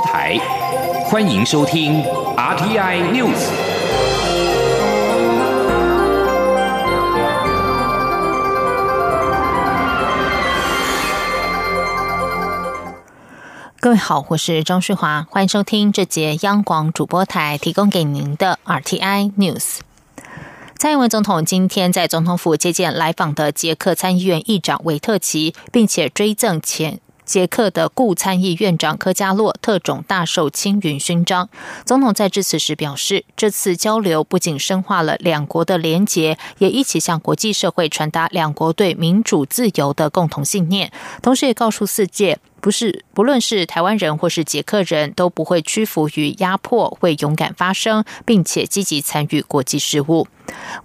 台，欢迎收听 RTI News。各位好，我是张世华，欢迎收听这节央广主播台提供给您的 RTI News。蔡英文总统今天在总统府接见来访的捷克参议院议长维特奇，并且追赠前。捷克的顾参议院长科加洛特种大受青云勋章。总统在致辞时表示，这次交流不仅深化了两国的连结，也一起向国际社会传达两国对民主自由的共同信念，同时也告诉世界。不是，不论是台湾人或是捷克人都不会屈服于压迫，会勇敢发声，并且积极参与国际事务。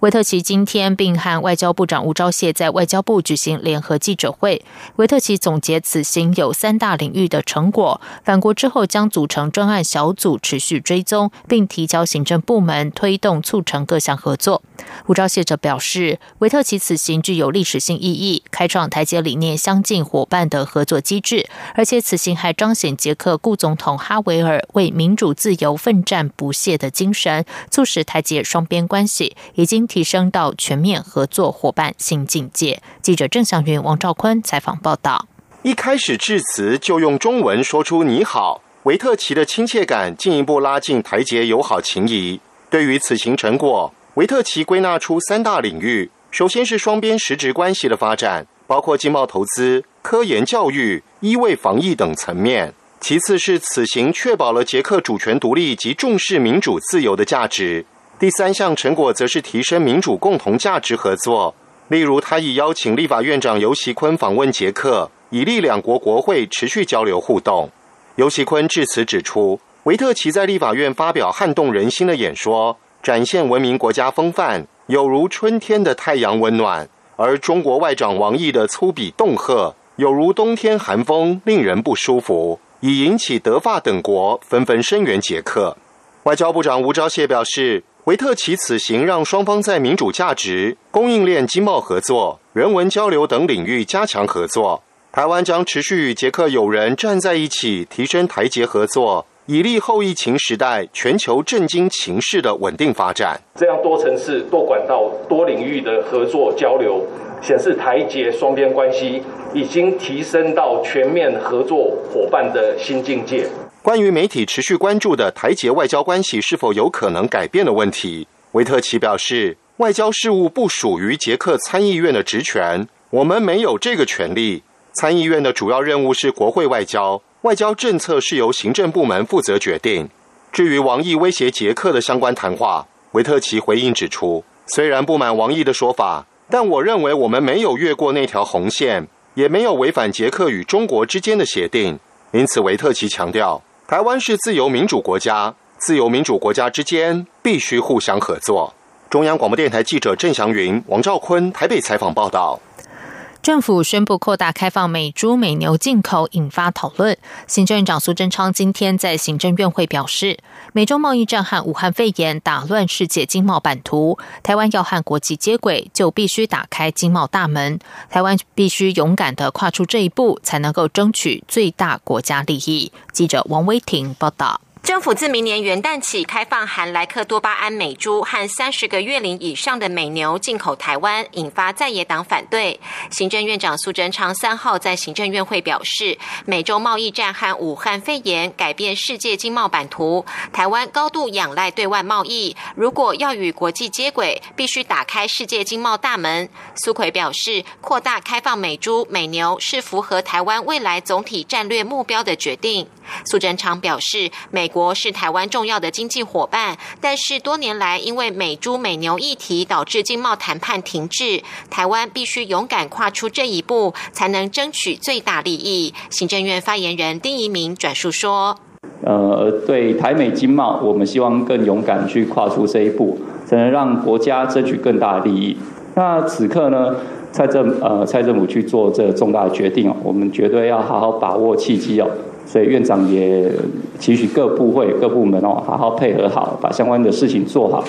维特奇今天并和外交部长吴钊燮在外交部举行联合记者会。维特奇总结此行有三大领域的成果，返国之后将组成专案小组持续追踪，并提交行政部门推动促成各项合作。吴钊燮则表示，维特奇此行具有历史性意义，开创台捷理念相近伙伴的合作机制。而且此行还彰显捷克顾总统哈维尔为民主自由奋战不懈的精神，促使台捷双边关系已经提升到全面合作伙伴新境界。记者郑祥云、王兆坤采访报道。一开始致辞就用中文说出“你好”，维特奇的亲切感进一步拉近台捷友好情谊。对于此行成果，维特奇归纳出三大领域：首先是双边实质关系的发展，包括经贸投资。科研教育、医卫防疫等层面。其次是此行确保了捷克主权独立及重视民主自由的价值。第三项成果则是提升民主共同价值合作。例如，他已邀请立法院长尤锡坤访问捷克，以利两国国会持续交流互动。尤锡坤致辞指出，维特奇在立法院发表撼动人心的演说，展现文明国家风范，有如春天的太阳温暖；而中国外长王毅的粗鄙恫吓。有如冬天寒风，令人不舒服，已引起德法等国纷纷声援捷克。外交部长吴钊燮表示，维特奇此行让双方在民主价值、供应链、经贸合作、人文交流等领域加强合作。台湾将持续与捷克友人站在一起，提升台捷合作。以利后疫情时代全球震惊情势的稳定发展。这样多层次、多管道、多领域的合作交流，显示台捷双边关系已经提升到全面合作伙伴的新境界。关于媒体持续关注的台捷外交关系是否有可能改变的问题，维特奇表示，外交事务不属于捷克参议院的职权，我们没有这个权利。参议院的主要任务是国会外交。外交政策是由行政部门负责决定。至于王毅威胁捷克的相关谈话，维特奇回应指出，虽然不满王毅的说法，但我认为我们没有越过那条红线，也没有违反捷克与中国之间的协定。因此，维特奇强调，台湾是自由民主国家，自由民主国家之间必须互相合作。中央广播电台记者郑祥云、王兆坤台北采访报道。政府宣布扩大开放美猪美牛进口，引发讨论。行政院长苏贞昌今天在行政院会表示，美洲贸易战和武汉肺炎打乱世界经贸版图，台湾要和国际接轨，就必须打开经贸大门。台湾必须勇敢的跨出这一步，才能够争取最大国家利益。记者王威婷报道。府自明年元旦起开放含莱克多巴胺美猪和三十个月龄以上的美牛进口台湾，引发在野党反对。行政院长苏贞昌三号在行政院会表示，美洲贸易战和武汉肺炎改变世界经贸版图，台湾高度仰赖对外贸易，如果要与国际接轨，必须打开世界经贸大门。苏奎表示，扩大开放美猪美牛是符合台湾未来总体战略目标的决定。苏贞昌表示，美国是台湾重要的经济伙伴，但是多年来因为美猪美牛议题导致经贸谈判停滞，台湾必须勇敢跨出这一步，才能争取最大利益。行政院发言人丁仪明转述说：“呃，对台美经贸，我们希望更勇敢去跨出这一步，才能让国家争取更大利益。那此刻呢，蔡政呃蔡政府去做这重大决定哦，我们绝对要好好把握契机哦。”所以院长也期许各部会、各部门哦，好好配合好，把相关的事情做好。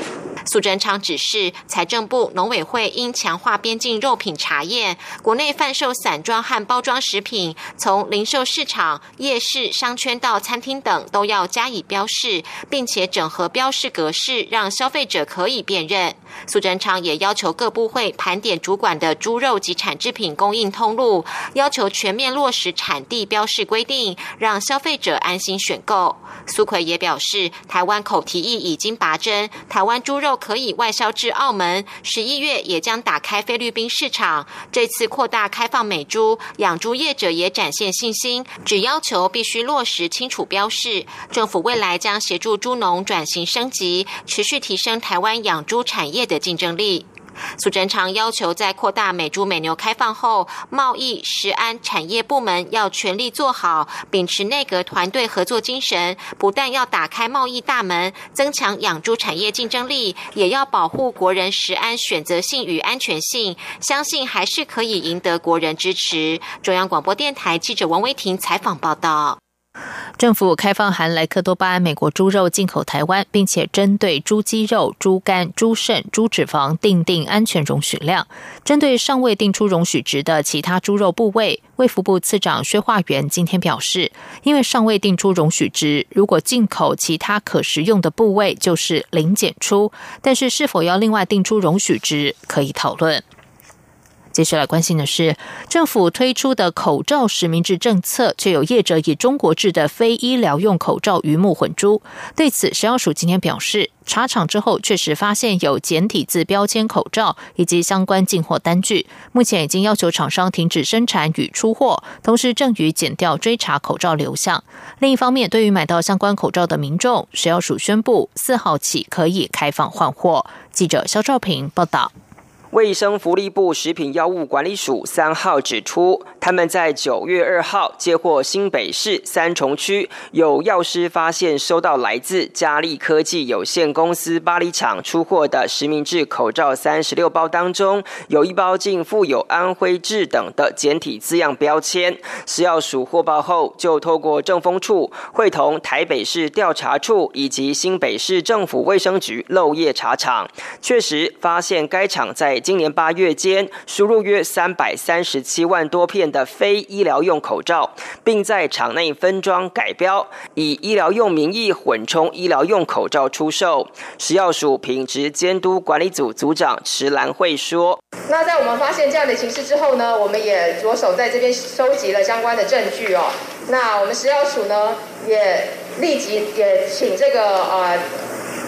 苏贞昌指示财政部、农委会应强化边境肉品查验，国内贩售散装和包装食品，从零售市场、夜市、商圈到餐厅等，都要加以标示，并且整合标示格式，让消费者可以辨认。苏贞昌也要求各部会盘点主管的猪肉及产制品供应通路，要求全面落实产地标示规定，让消费者安心选购。苏奎也表示，台湾口蹄疫已经拔针，台湾猪肉可以外销至澳门，十一月也将打开菲律宾市场。这次扩大开放美猪，养猪业者也展现信心，只要求必须落实清楚标示。政府未来将协助猪农转型升级，持续提升台湾养猪产业的竞争力。苏贞昌要求，在扩大美猪美牛开放后，贸易、食安、产业部门要全力做好，秉持内阁团队合作精神，不但要打开贸易大门，增强养猪产业竞争力，也要保护国人食安选择性与安全性，相信还是可以赢得国人支持。中央广播电台记者王威婷采访报道。政府开放含莱克多巴胺美国猪肉进口台湾，并且针对猪肌肉、猪肝、猪肾、猪脂肪定定安全容许量。针对尚未定出容许值的其他猪肉部位，卫福部次长薛化元今天表示，因为尚未定出容许值，如果进口其他可食用的部位，就是零检出。但是是否要另外定出容许值，可以讨论。接下来关心的是，政府推出的口罩实名制政策，却有业者以中国制的非医疗用口罩鱼目混珠。对此，食药署今天表示，查厂之后确实发现有简体字标签口罩以及相关进货单据，目前已经要求厂商停止生产与出货，同时正与检调追查口罩流向。另一方面，对于买到相关口罩的民众，食药署宣布四号起可以开放换货。记者肖兆平报道。卫生福利部食品药物管理署三号指出，他们在九月二号接获新北市三重区有药师发现收到来自嘉利科技有限公司巴黎厂出货的实名制口罩三十六包当中，有一包竟附有安徽制等的简体字样标签。食药署获报后，就透过政风处会同台北市调查处以及新北市政府卫生局漏夜查厂，确实发现该厂在今年八月间，输入约三百三十七万多片的非医疗用口罩，并在场内分装改标，以医疗用名义混充医疗用口罩出售。食药署品质监督管理组组长池兰慧说：“那在我们发现这样的形势之后呢，我们也着手在这边收集了相关的证据哦。那我们食药署呢，也立即也请这个呃。”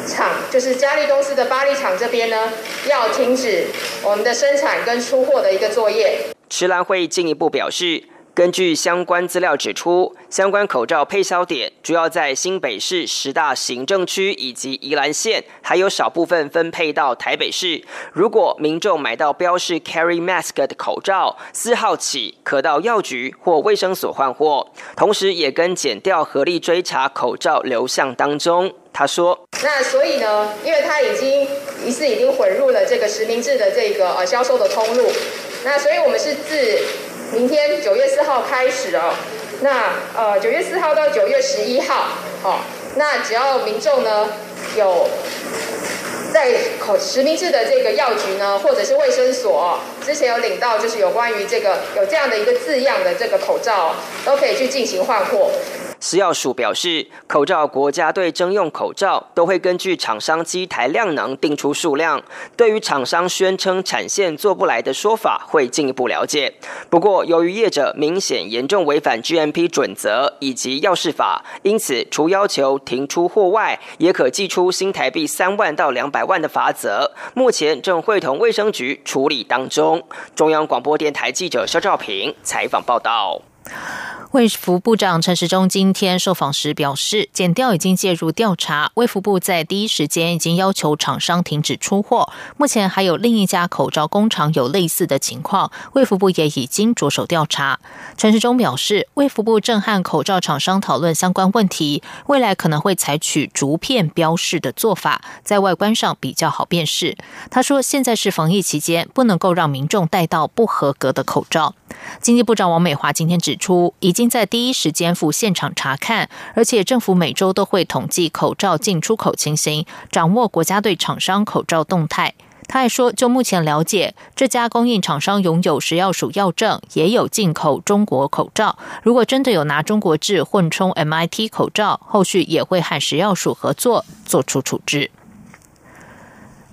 厂就是嘉利公司的巴黎厂这边呢，要停止我们的生产跟出货的一个作业。池兰会进一步表示。根据相关资料指出，相关口罩配销点主要在新北市十大行政区以及宜兰县，还有少部分分配到台北市。如果民众买到标示 “carry mask” 的口罩，四号起可到药局或卫生所换货，同时也跟检调合力追查口罩流向当中。他说：“那所以呢，因为他已经疑似已经混入了这个实名制的这个呃销售的通路，那所以我们是自。”明天九月四号开始哦，那呃九月四号到九月十一号，哦，那只要民众呢有在口实名制的这个药局呢，或者是卫生所，之前有领到就是有关于这个有这样的一个字样的这个口罩，都可以去进行换货。食药署表示，口罩国家队征用口罩都会根据厂商机台量能定出数量。对于厂商宣称产线做不来的说法，会进一步了解。不过，由于业者明显严重违反 GMP 准则以及药事法，因此除要求停出货外，也可寄出新台币三万到两百万的罚则。目前正会同卫生局处理当中。中央广播电台记者肖兆平采访报道。卫福部长陈时中今天受访时表示，检调已经介入调查，卫福部在第一时间已经要求厂商停止出货。目前还有另一家口罩工厂有类似的情况，卫福部也已经着手调查。陈时中表示，卫福部正和口罩厂商讨论相关问题，未来可能会采取逐片标示的做法，在外观上比较好辨识。他说，现在是防疫期间，不能够让民众戴到不合格的口罩。经济部长王美华今天指出，已经。经在第一时间赴现场查看，而且政府每周都会统计口罩进出口情形，掌握国家队厂商口罩动态。他还说，就目前了解，这家供应厂商拥有食药署药证，也有进口中国口罩。如果真的有拿中国制混充 MIT 口罩，后续也会和食药署合作做出处置。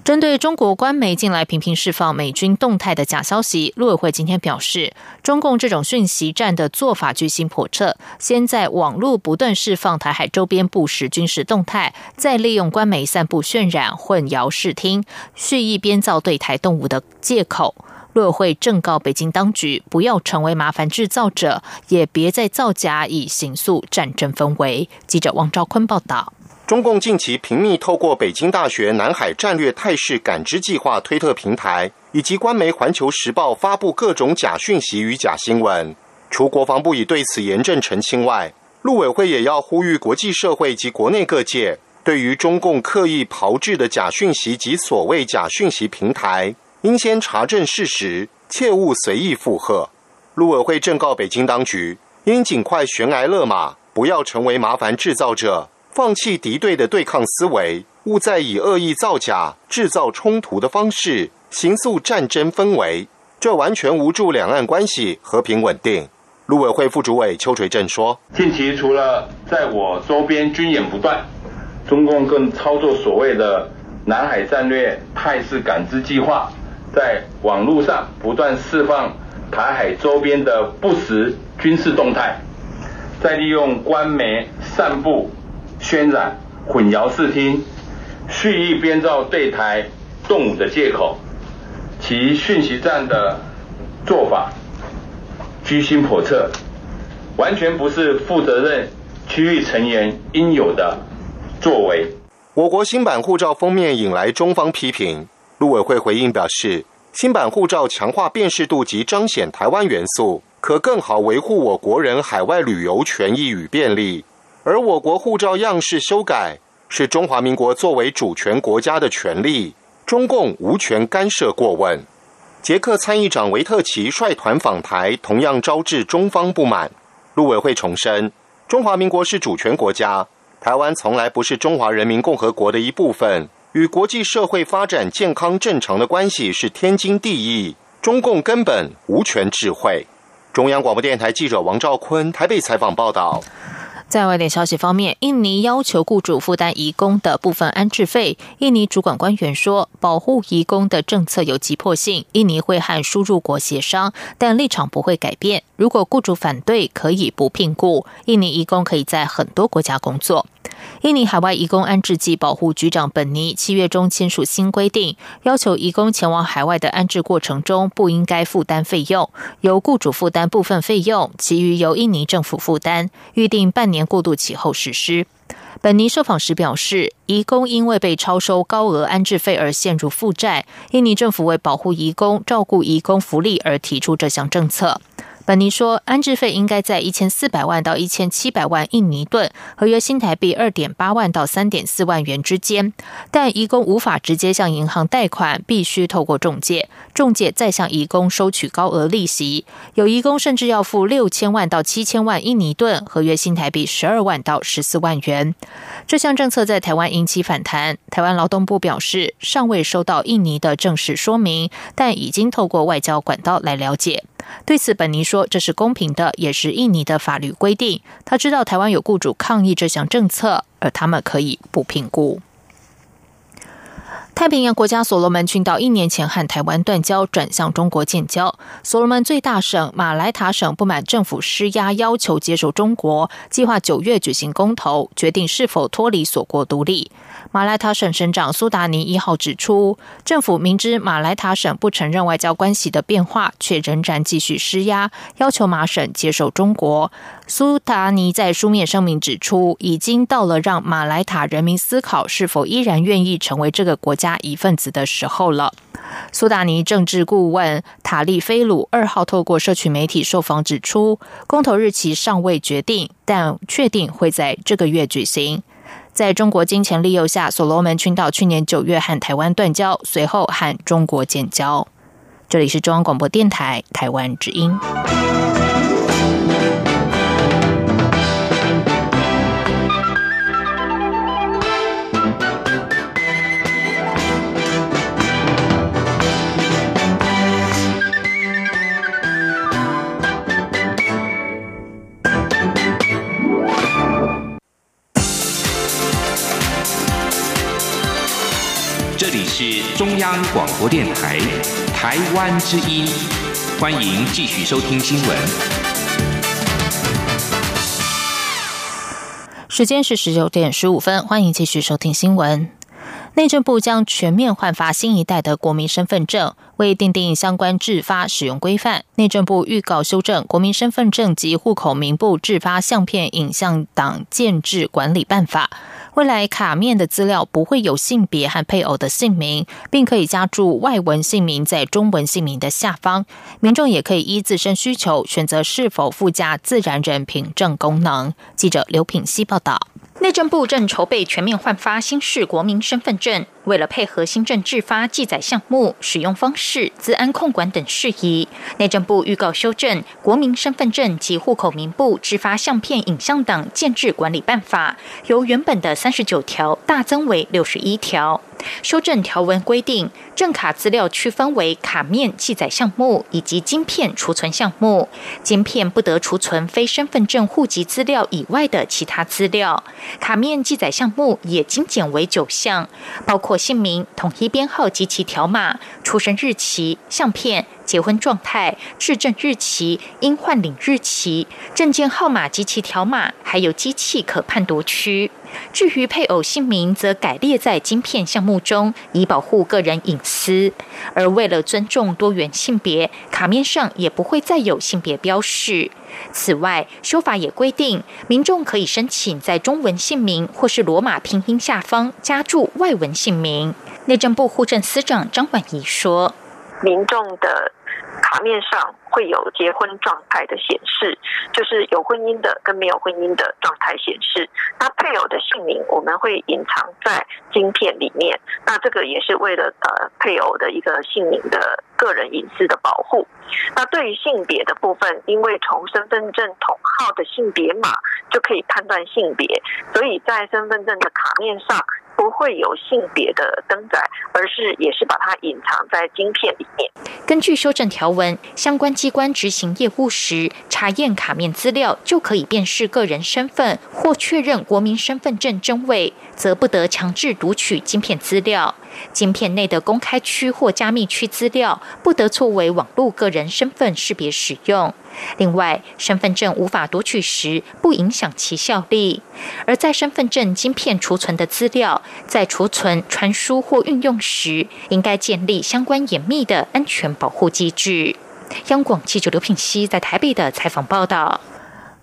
针对中国官媒近来频频释放美军动态的假消息，陆委会今天表示，中共这种讯息战的做法居心叵测，先在网络不断释放台海周边不实军事动态，再利用官媒散布渲染、混淆视听、蓄意编造对台动武的借口。陆委会正告北京当局，不要成为麻烦制造者，也别再造假以形塑战争氛围。记者王兆坤报道。中共近期频密透过北京大学南海战略态势感知计划推特平台，以及官媒《环球时报》发布各种假讯息与假新闻。除国防部已对此严正澄清外，陆委会也要呼吁国际社会及国内各界，对于中共刻意炮制的假讯息及所谓假讯息平台，应先查证事实，切勿随意附和。陆委会正告北京当局，应尽快悬崖勒马，不要成为麻烦制造者。放弃敌对的对抗思维，勿再以恶意造假、制造冲突的方式，形塑战争氛围，这完全无助两岸关系和平稳定。陆委会副主委邱垂正说：“近期除了在我周边军演不断，中共更操作所谓的南海战略态势感知计划，在网络上不断释放台海周边的不实军事动态，再利用官媒散布。”渲染、混淆视听、蓄意编造对台动武的借口，其讯息战的做法居心叵测，完全不是负责任区域成员应有的作为。我国新版护照封面引来中方批评，陆委会回应表示，新版护照强化辨识度及彰显台湾元素，可更好维护我国人海外旅游权益与便利。而我国护照样式修改是中华民国作为主权国家的权利，中共无权干涉过问。捷克参议长维特奇率团访台，同样招致中方不满。陆委会重申，中华民国是主权国家，台湾从来不是中华人民共和国的一部分，与国际社会发展健康正常的关系是天经地义，中共根本无权智慧。中央广播电台记者王兆坤台北采访报道。在外电消息方面，印尼要求雇主负担移工的部分安置费。印尼主管官员说，保护移工的政策有急迫性，印尼会和输入国协商，但立场不会改变。如果雇主反对，可以不聘雇印尼移工，可以在很多国家工作。印尼海外移工安置及保护局长本尼七月中签署新规定，要求移工前往海外的安置过程中不应该负担费用，由雇主负担部分费用，其余由印尼政府负担，预定半年过渡期后实施。本尼受访时表示，移工因为被超收高额安置费而陷入负债，印尼政府为保护移工、照顾移工福利而提出这项政策。本尼说，安置费应该在一千四百万到一千七百万印尼盾，合约新台币二点八万到三点四万元之间。但移工无法直接向银行贷款，必须透过中介，中介再向移工收取高额利息。有移工甚至要付六千万到七千万印尼盾，合约新台币十二万到十四万元。这项政策在台湾引起反弹。台湾劳动部表示，尚未收到印尼的正式说明，但已经透过外交管道来了解。对此，本尼说：“这是公平的，也是印尼的法律规定。他知道台湾有雇主抗议这项政策，而他们可以不评估。”太平洋国家所罗门群岛一年前和台湾断交，转向中国建交。所罗门最大省马来塔省不满政府施压，要求接受中国，计划九月举行公投，决定是否脱离锁国独立。马来塔省省长苏达尼一号指出，政府明知马来塔省不承认外交关系的变化，却仍然继续施压，要求马省接受中国。苏达尼在书面声明指出，已经到了让马来塔人民思考是否依然愿意成为这个国家一份子的时候了。苏达尼政治顾问塔利菲鲁二号透过社群媒体受访指出，公投日期尚未决定，但确定会在这个月举行。在中国金钱利诱下，所罗门群岛去年九月和台湾断交，随后和中国建交。这里是中央广播电台台湾之音。是中央广播电台台湾之音，欢迎继续收听新闻。时间是十九点十五分，欢迎继续收听新闻。内政部将全面换发新一代的国民身份证，为订定相关制发使用规范，内政部预告修正《国民身份证及户口名簿制发相片影像档建制管理办法》。未来卡面的资料不会有性别和配偶的姓名，并可以加注外文姓名在中文姓名的下方。民众也可以依自身需求选择是否附加自然人凭证功能。记者刘品希报道。内政部正筹备全面换发新式国民身份证，为了配合新政制发记载项目、使用方式、资安控管等事宜，内政部预告修正《国民身份证及户口名簿制发相片影像等建制管理办法》，由原本的三十九条大增为六十一条。修正条文规定，证卡资料区分为卡面记载项目以及晶片储存项目。晶片不得储存非身份证户籍资料以外的其他资料。卡面记载项目也精简为九项，包括姓名、统一编号及其条码、出生日期、相片。结婚状态、质证日期、应换领日期、证件号码及其条码，还有机器可判读区。至于配偶姓名，则改列在晶片项目中，以保护个人隐私。而为了尊重多元性别，卡面上也不会再有性别标示。此外，修法也规定，民众可以申请在中文姓名或是罗马拼音下方加注外文姓名。内政部户政司长张婉仪说：“民众的。”卡面上会有结婚状态的显示，就是有婚姻的跟没有婚姻的状态显示。那配偶的姓名我们会隐藏在晶片里面，那这个也是为了呃配偶的一个姓名的个人隐私的保护。那对于性别的部分，因为从身份证统号的性别码就可以判断性别，所以在身份证的卡面上。不会有性别的登载，而是也是把它隐藏在晶片里面。根据修正条文，相关机关执行业务时，查验卡面资料就可以辨识个人身份或确认国民身份证真伪，则不得强制读取晶片资料。晶片内的公开区或加密区资料不得作为网络个人身份识别使用。另外，身份证无法读取时，不影响其效力；而在身份证晶片储存的资料，在储存、传输或运用时，应该建立相关严密的安全保护机制。央广记者刘品熙在台北的采访报道。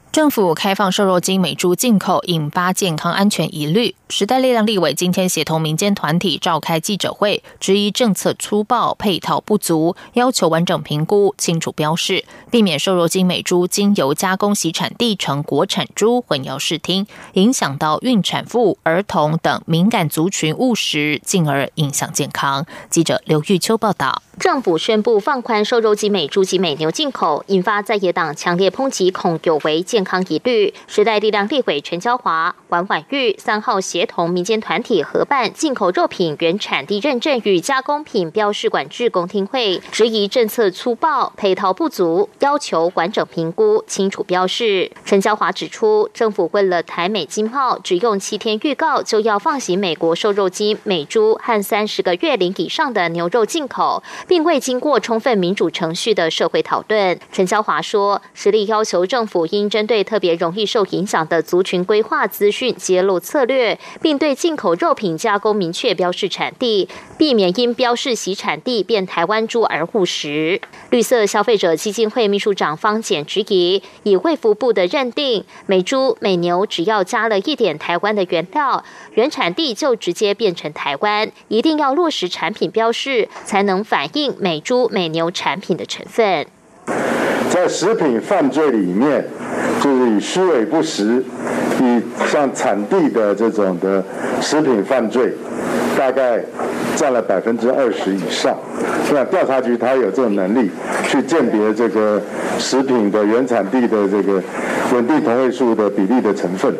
政府开放瘦肉精美猪进口，引发健康安全疑虑。时代力量立委今天协同民间团体召开记者会，质疑政策粗暴、配套不足，要求完整评估、清楚标示，避免瘦肉精美猪经由加工洗产地成国产猪混淆视听，影响到孕产妇、儿童等敏感族群误食，进而影响健康。记者刘玉秋报道。政府宣布放宽瘦肉精美猪及美牛进口，引发在野党强烈抨击，恐有违健康疑虑。时代力量立委陈娇华、王婉玉三号协协同民间团体合办进口肉品原产地认证与加工品标示管制公听会，质疑政策粗暴、配套不足，要求完整评估、清楚标示。陈娇华指出，政府为了台美经贸，只用七天预告就要放行美国瘦肉精美猪和三十个月龄以上的牛肉进口。并未经过充分民主程序的社会讨论，陈娇华说，实力要求政府应针对特别容易受影响的族群规划资讯揭露策略，并对进口肉品加工明确标示产地，避免因标示其产地变台湾猪而误食。绿色消费者基金会秘书长方简质疑，以卫福部的认定，美猪美牛只要加了一点台湾的原料，原产地就直接变成台湾，一定要落实产品标示，才能反映。美猪美牛产品的成分，在食品犯罪里面，就是以虚伪不实，以像产地的这种的食品犯罪，大概占了百分之二十以上。那调查局它有这种能力去鉴别这个食品的原产地的这个稳定同位素的比例的成分。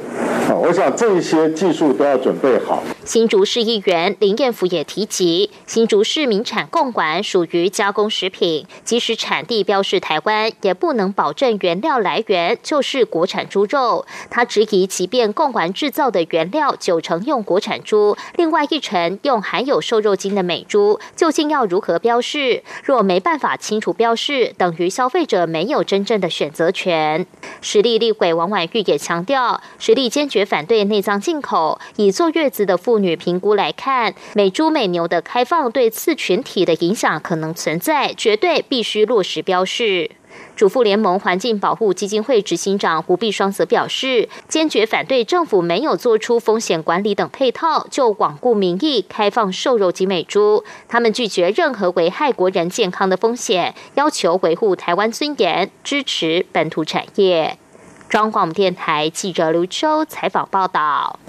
啊，我想这些技术都要准备好。新竹市议员林彦福也提及，新竹市民产共管属于加工食品，即使产地标示台湾，也不能保证原料来源就是国产猪肉。他质疑，即便共管制造的原料九成用国产猪，另外一成用含有瘦肉。肉精的美猪，究竟要如何标示？若没办法清楚标示，等于消费者没有真正的选择权。实力立委王婉玉也强调，实力坚决反对内脏进口。以坐月子的妇女评估来看，美猪美牛的开放对次群体的影响可能存在，绝对必须落实标示。主妇联盟环境保护基金会执行长胡碧双则表示，坚决反对政府没有做出风险管理等配套，就罔顾民意开放瘦肉及美猪。他们拒绝任何危害国人健康的风险，要求维护台湾尊严，支持本土产业。中央广播电台记者刘秋采访报道。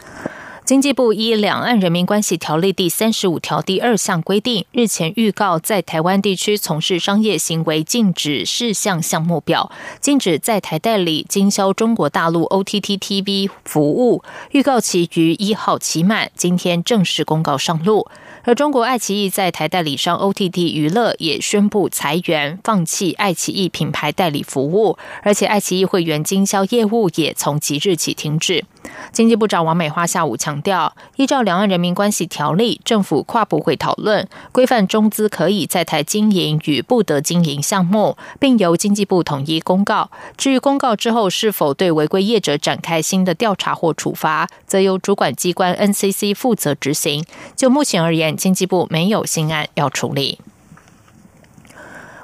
经济部依《两岸人民关系条例》第三十五条第二项规定，日前预告在台湾地区从事商业行为禁止事项项目表，禁止在台代理经销中国大陆 OTT TV 服务，预告期于一号期满，今天正式公告上路。而中国爱奇艺在台代理商 OTT 娱乐也宣布裁员，放弃爱奇艺品牌代理服务，而且爱奇艺会员经销业务也从即日起停止。经济部长王美花下午强调，依照《两岸人民关系条例》，政府跨部会讨论规范中资可以在台经营与不得经营项目，并由经济部统一公告。至于公告之后是否对违规业者展开新的调查或处罚，则由主管机关 NCC 负责执行。就目前而言，经济部没有新案要处理。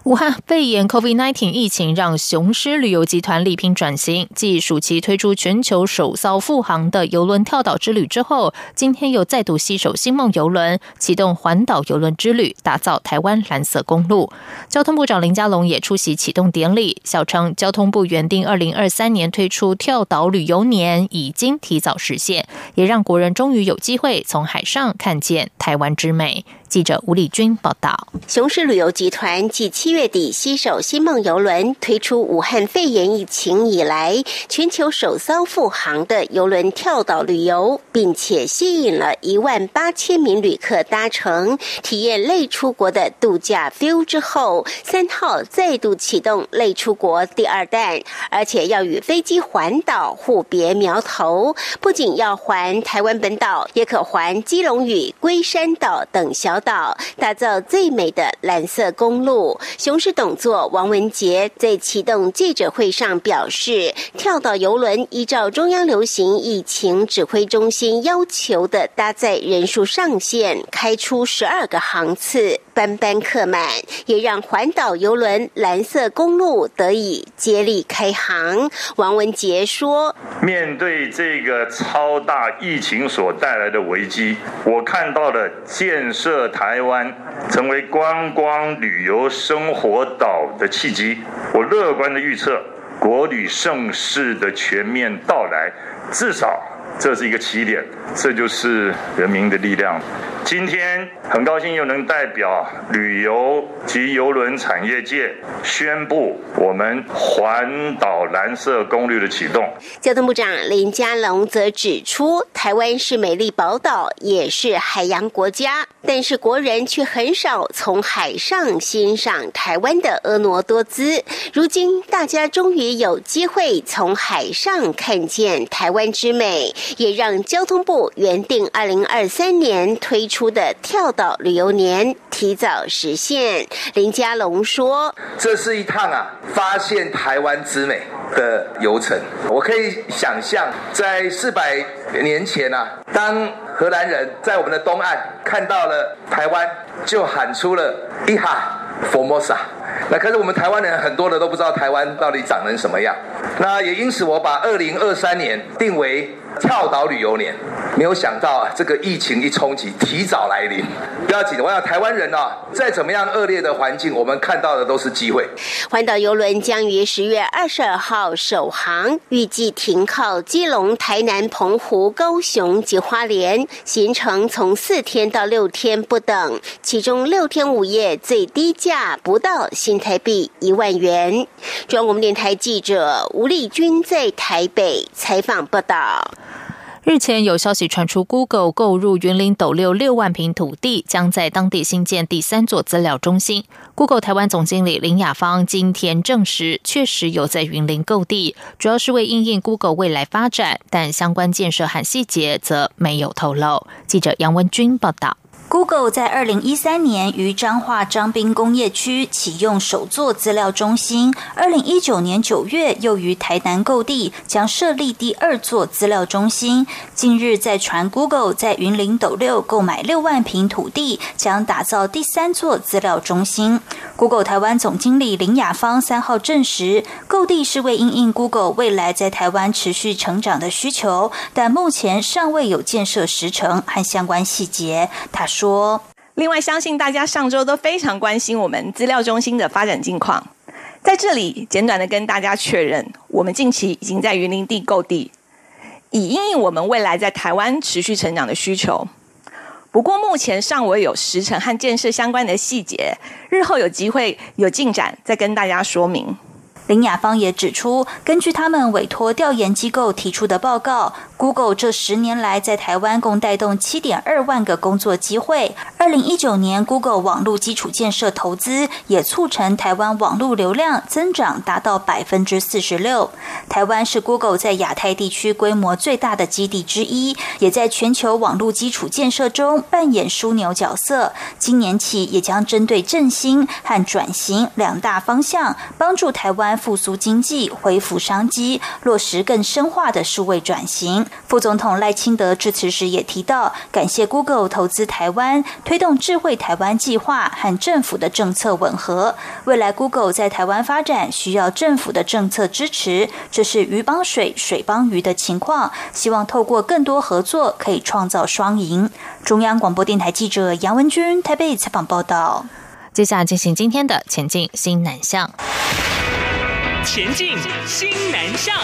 武汉肺炎 （COVID-19） 疫情让雄狮旅游集团力拼转型，继暑期推出全球首艘复航的游轮跳岛之旅之后，今天又再度携手星梦游轮启动环岛游轮之旅，打造台湾蓝色公路。交通部长林佳龙也出席启动典礼，笑称交通部原定二零二三年推出跳岛旅游年已经提早实现，也让国人终于有机会从海上看见台湾之美。记者吴丽君报道：雄狮旅游集团继七月底携手新梦游轮推出武汉肺炎疫情以来全球首艘复航的游轮跳岛旅游，并且吸引了一万八千名旅客搭乘，体验类出国的度假 feel 之后，三号再度启动类出国第二弹，而且要与飞机环岛互别苗头，不仅要环台湾本岛，也可环基隆屿、龟山岛等小。岛打造最美的蓝色公路。雄狮董座王文杰在启动记者会上表示，跳岛游轮依照中央流行疫情指挥中心要求的搭载人数上限，开出十二个航次，班班客满，也让环岛游轮蓝色公路得以接力开航。王文杰说：“面对这个超大疫情所带来的危机，我看到了建设。”台湾成为观光旅游生活岛的契机，我乐观的预测，国旅盛世的全面到来，至少这是一个起点，这就是人民的力量。今天很高兴又能代表旅游及邮轮产业界宣布我们环岛蓝色公路的启动。交通部长林佳龙则指出，台湾是美丽宝岛，也是海洋国家，但是国人却很少从海上欣赏台湾的婀娜多姿。如今大家终于有机会从海上看见台湾之美，也让交通部原定二零二三年推。出的跳岛旅游年提早实现，林家龙说：“这是一趟啊，发现台湾之美的游程。我可以想象，在四百年前啊，当荷兰人在我们的东岸看到了台湾，就喊出了一哈佛摩萨。那可是我们台湾人很多的都不知道台湾到底长成什么样。那也因此，我把二零二三年定为。”跳岛旅游年，没有想到这个疫情一冲击，提早来临。不要紧，我想台湾人啊，再怎么样恶劣的环境，我们看到的都是机会。环岛游轮将于十月二十二号首航，预计停靠基隆、台南、澎湖、高雄及花莲，行程从四天到六天不等，其中六天五夜最低价不到新台币一万元。中央广播电台记者吴丽君在台北采访报道。日前有消息传出，Google 购入云林斗六六万平土地，将在当地新建第三座资料中心。Google 台湾总经理林雅芳今天证实，确实有在云林购地，主要是为应应 Google 未来发展，但相关建设和细节则没有透露。记者杨文君报道。Google 在二零一三年于彰化彰滨工业区启用首座资料中心，二零一九年九月又于台南购地，将设立第二座资料中心。近日在传 Google 在云林斗六购买六万平土地，将打造第三座资料中心。Google 台湾总经理林雅芳三号证实，购地是为应应 Google 未来在台湾持续成长的需求，但目前尚未有建设时程和相关细节。他说。另外相信大家上周都非常关心我们资料中心的发展近况，在这里简短的跟大家确认，我们近期已经在云林地购地，以应应我们未来在台湾持续成长的需求。不过目前尚未有时程和建设相关的细节，日后有机会有进展再跟大家说明。林雅芳也指出，根据他们委托调研机构提出的报告。Google 这十年来在台湾共带动七点二万个工作机会。二零一九年，Google 网络基础建设投资也促成台湾网络流量增长达到百分之四十六。台湾是 Google 在亚太地区规模最大的基地之一，也在全球网络基础建设中扮演枢纽角色。今年起，也将针对振兴和转型两大方向，帮助台湾复苏经济、恢复商机，落实更深化的数位转型。副总统赖清德致辞时也提到，感谢 Google 投资台湾，推动智慧台湾计划和政府的政策吻合。未来 Google 在台湾发展需要政府的政策支持，这是鱼帮水，水帮鱼的情况。希望透过更多合作，可以创造双赢。中央广播电台记者杨文君台北采访报道。接下来进行今天的前进新南向。前进新南向。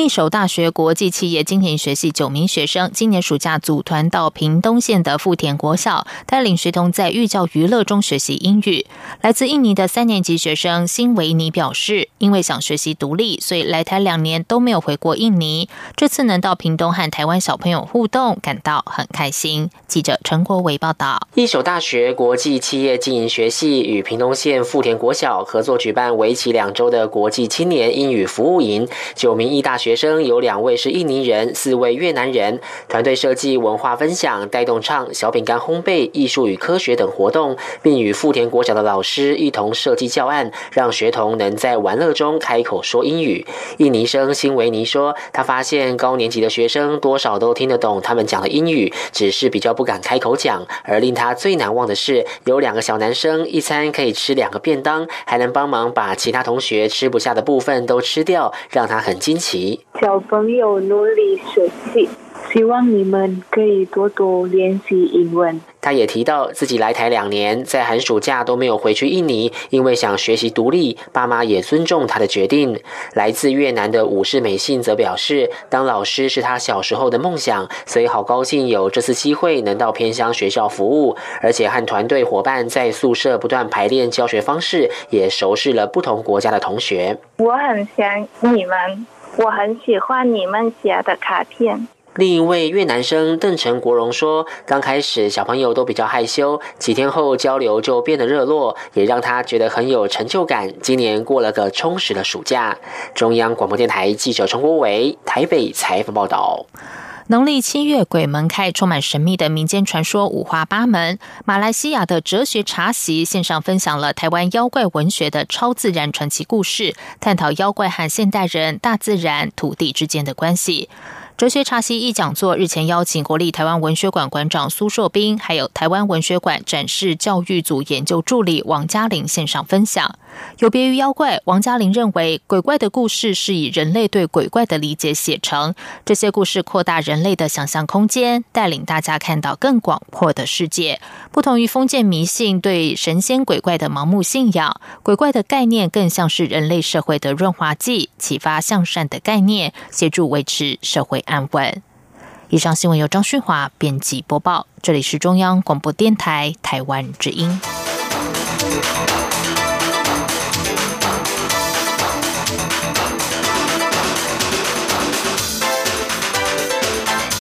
一手大学国际企业经营学系九名学生，今年暑假组团到屏东县的富田国小，带领学童在寓教娱乐中学习英语。来自印尼的三年级学生辛维尼表示，因为想学习独立，所以来台两年都没有回过印尼。这次能到屏东和台湾小朋友互动，感到很开心。记者陈国伟报道。一手大学国际企业经营学系与屏东县富田国小合作举办为期两周的国际青年英语服务营，九名艺大学。学生有两位是印尼人，四位越南人。团队设计文化分享、带动唱、小饼干烘焙、艺术与科学等活动，并与富田国小的老师一同设计教案，让学童能在玩乐中开口说英语。印尼生辛维尼说：“他发现高年级的学生多少都听得懂他们讲的英语，只是比较不敢开口讲。而令他最难忘的是，有两个小男生一餐可以吃两个便当，还能帮忙把其他同学吃不下的部分都吃掉，让他很惊奇。”小朋友努力学习，希望你们可以多多练习英文。他也提到自己来台两年，在寒暑假都没有回去印尼，因为想学习独立，爸妈也尊重他的决定。来自越南的武士美信则表示，当老师是他小时候的梦想，所以好高兴有这次机会能到偏乡学校服务，而且和团队伙伴在宿舍不断排练教学方式，也熟识了不同国家的同学。我很想你们。我很喜欢你们写的卡片。另一位越南生邓成国荣说：“刚开始小朋友都比较害羞，几天后交流就变得热络，也让他觉得很有成就感。今年过了个充实的暑假。”中央广播电台记者陈国伟台北采访报道。农历七月鬼门开，充满神秘的民间传说五花八门。马来西亚的哲学茶席线上分享了台湾妖怪文学的超自然传奇故事，探讨妖怪和现代人、大自然、土地之间的关系。哲学茶席一讲座日前邀请国立台湾文学馆馆长苏硕斌，还有台湾文学馆展示教育组研究助理王嘉玲线上分享。有别于妖怪，王嘉玲认为鬼怪的故事是以人类对鬼怪的理解写成，这些故事扩大人类的想象空间，带领大家看到更广阔的世界。不同于封建迷信对神仙鬼怪的盲目信仰，鬼怪的概念更像是人类社会的润滑剂，启发向善的概念，协助维持社会。安稳。以上新闻由张旭华编辑播报，这里是中央广播电台台湾之音。